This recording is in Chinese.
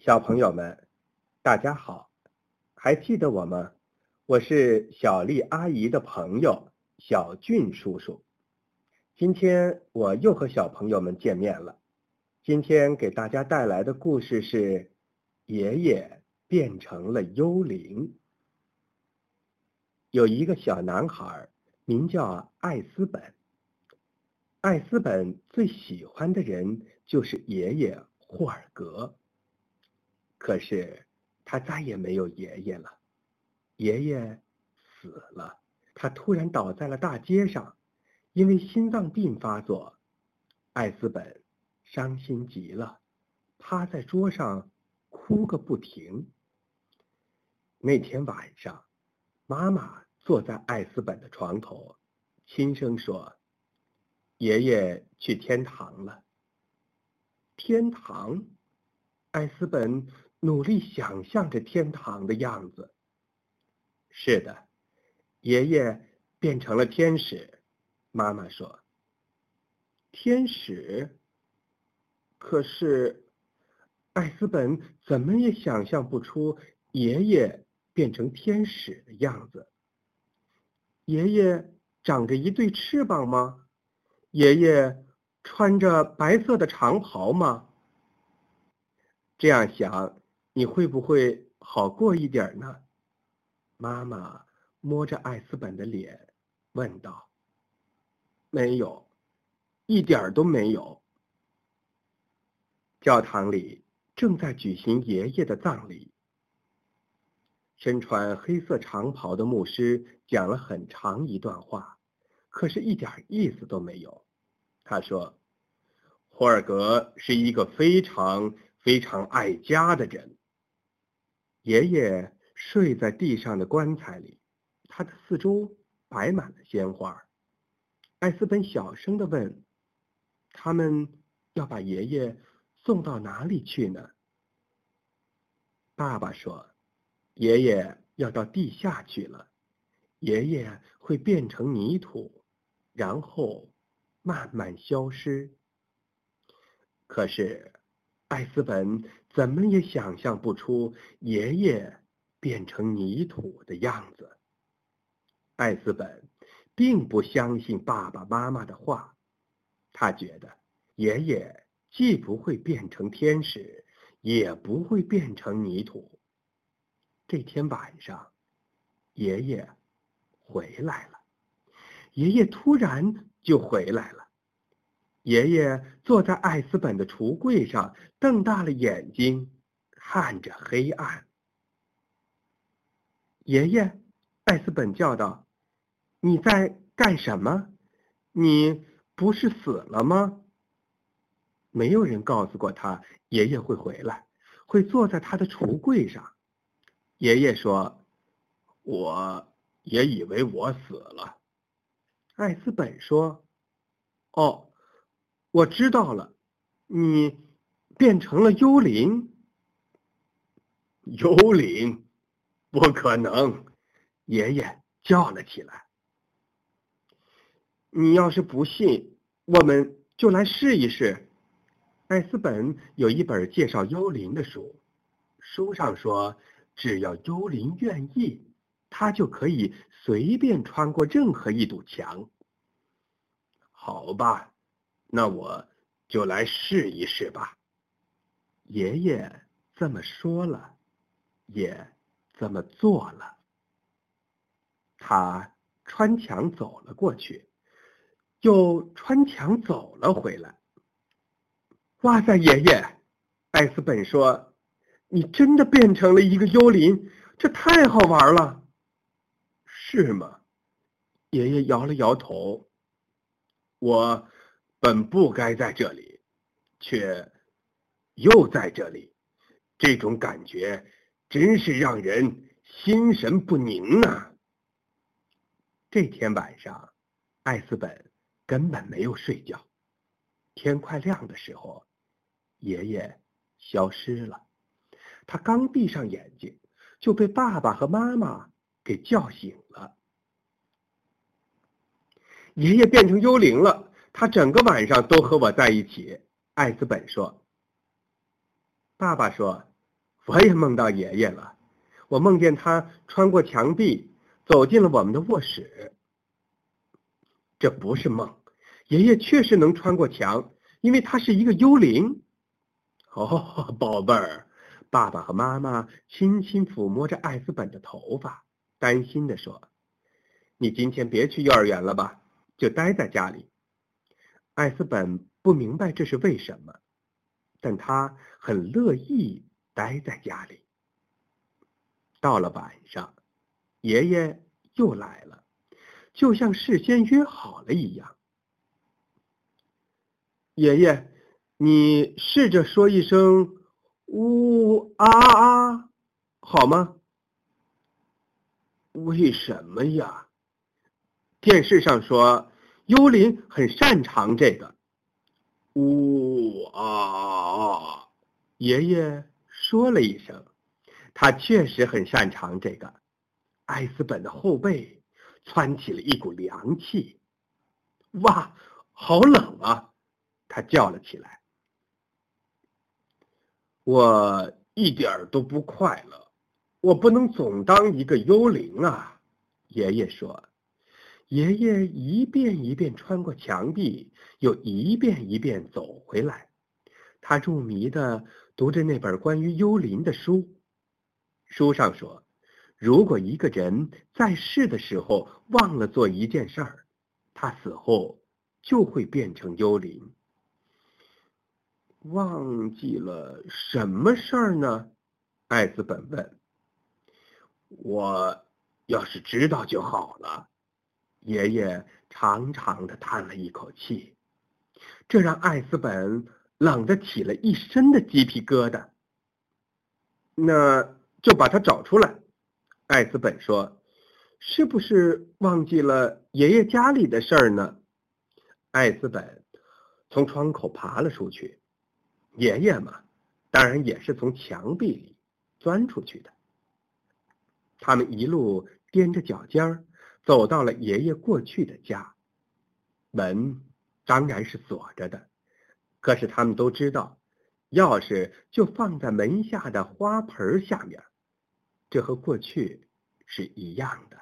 小朋友们，大家好，还记得我吗？我是小丽阿姨的朋友小俊叔叔。今天我又和小朋友们见面了。今天给大家带来的故事是《爷爷变成了幽灵》。有一个小男孩，名叫艾斯本。艾斯本最喜欢的人就是爷爷霍尔格。可是他再也没有爷爷了，爷爷死了，他突然倒在了大街上，因为心脏病发作。艾斯本伤心极了，趴在桌上哭个不停。那天晚上，妈妈坐在艾斯本的床头，轻声说：“爷爷去天堂了。”天堂，艾斯本。努力想象着天堂的样子。是的，爷爷变成了天使。妈妈说：“天使。”可是，艾斯本怎么也想象不出爷爷变成天使的样子。爷爷长着一对翅膀吗？爷爷穿着白色的长袍吗？这样想。你会不会好过一点呢？妈妈摸着艾斯本的脸问道。没有，一点都没有。教堂里正在举行爷爷的葬礼。身穿黑色长袍的牧师讲了很长一段话，可是一点意思都没有。他说：“霍尔格是一个非常非常爱家的人。”爷爷睡在地上的棺材里，他的四周摆满了鲜花。艾斯本小声的问：“他们要把爷爷送到哪里去呢？”爸爸说：“爷爷要到地下去了，爷爷会变成泥土，然后慢慢消失。”可是。艾斯本怎么也想象不出爷爷变成泥土的样子。艾斯本并不相信爸爸妈妈的话，他觉得爷爷既不会变成天使，也不会变成泥土。这天晚上，爷爷回来了。爷爷突然就回来了。爷爷坐在艾斯本的橱柜上，瞪大了眼睛看着黑暗。爷爷，艾斯本叫道：“你在干什么？你不是死了吗？”没有人告诉过他爷爷会回来，会坐在他的橱柜上。爷爷说：“我也以为我死了。”艾斯本说：“哦。”我知道了，你变成了幽灵。幽灵，不可能！爷爷叫了起来。你要是不信，我们就来试一试。艾斯本有一本介绍幽灵的书，书上说，只要幽灵愿意，他就可以随便穿过任何一堵墙。好吧。那我就来试一试吧。爷爷这么说了，也这么做了。他穿墙走了过去，又穿墙走了回来。哇塞，爷爷！艾斯本说：“你真的变成了一个幽灵，这太好玩了。”是吗？爷爷摇了摇头。我。本不该在这里，却又在这里，这种感觉真是让人心神不宁啊！这天晚上，艾斯本根本没有睡觉。天快亮的时候，爷爷消失了。他刚闭上眼睛，就被爸爸和妈妈给叫醒了。爷爷变成幽灵了。他整个晚上都和我在一起，艾斯本说。爸爸说：“我也梦到爷爷了，我梦见他穿过墙壁，走进了我们的卧室。这不是梦，爷爷确实能穿过墙，因为他是一个幽灵。哦，宝贝儿，爸爸和妈妈轻轻抚摸着艾斯本的头发，担心地说：“你今天别去幼儿园了吧，就待在家里。”艾斯本不明白这是为什么，但他很乐意。待在家里。到了晚上，爷爷又来了，就像事先约好了一样。爷爷，你试着说一声“呜啊啊”，好吗？为什么呀？电视上说幽灵很擅长这个“呜啊啊”，爷爷。说了一声，他确实很擅长这个。艾斯本的后背窜起了一股凉气。哇，好冷啊！他叫了起来。我一点都不快乐，我不能总当一个幽灵啊！爷爷说。爷爷一遍一遍穿过墙壁，又一遍一遍走回来。他入迷的。读着那本关于幽灵的书，书上说，如果一个人在世的时候忘了做一件事儿，他死后就会变成幽灵。忘记了什么事儿呢？艾斯本问。我要是知道就好了。爷爷长长的叹了一口气，这让艾斯本。冷得起了一身的鸡皮疙瘩。那就把他找出来，艾斯本说：“是不是忘记了爷爷家里的事儿呢？”艾斯本从窗口爬了出去。爷爷嘛，当然也是从墙壁里钻出去的。他们一路踮着脚尖儿走到了爷爷过去的家，门当然是锁着的。可是他们都知道，钥匙就放在门下的花盆下面，这和过去是一样的。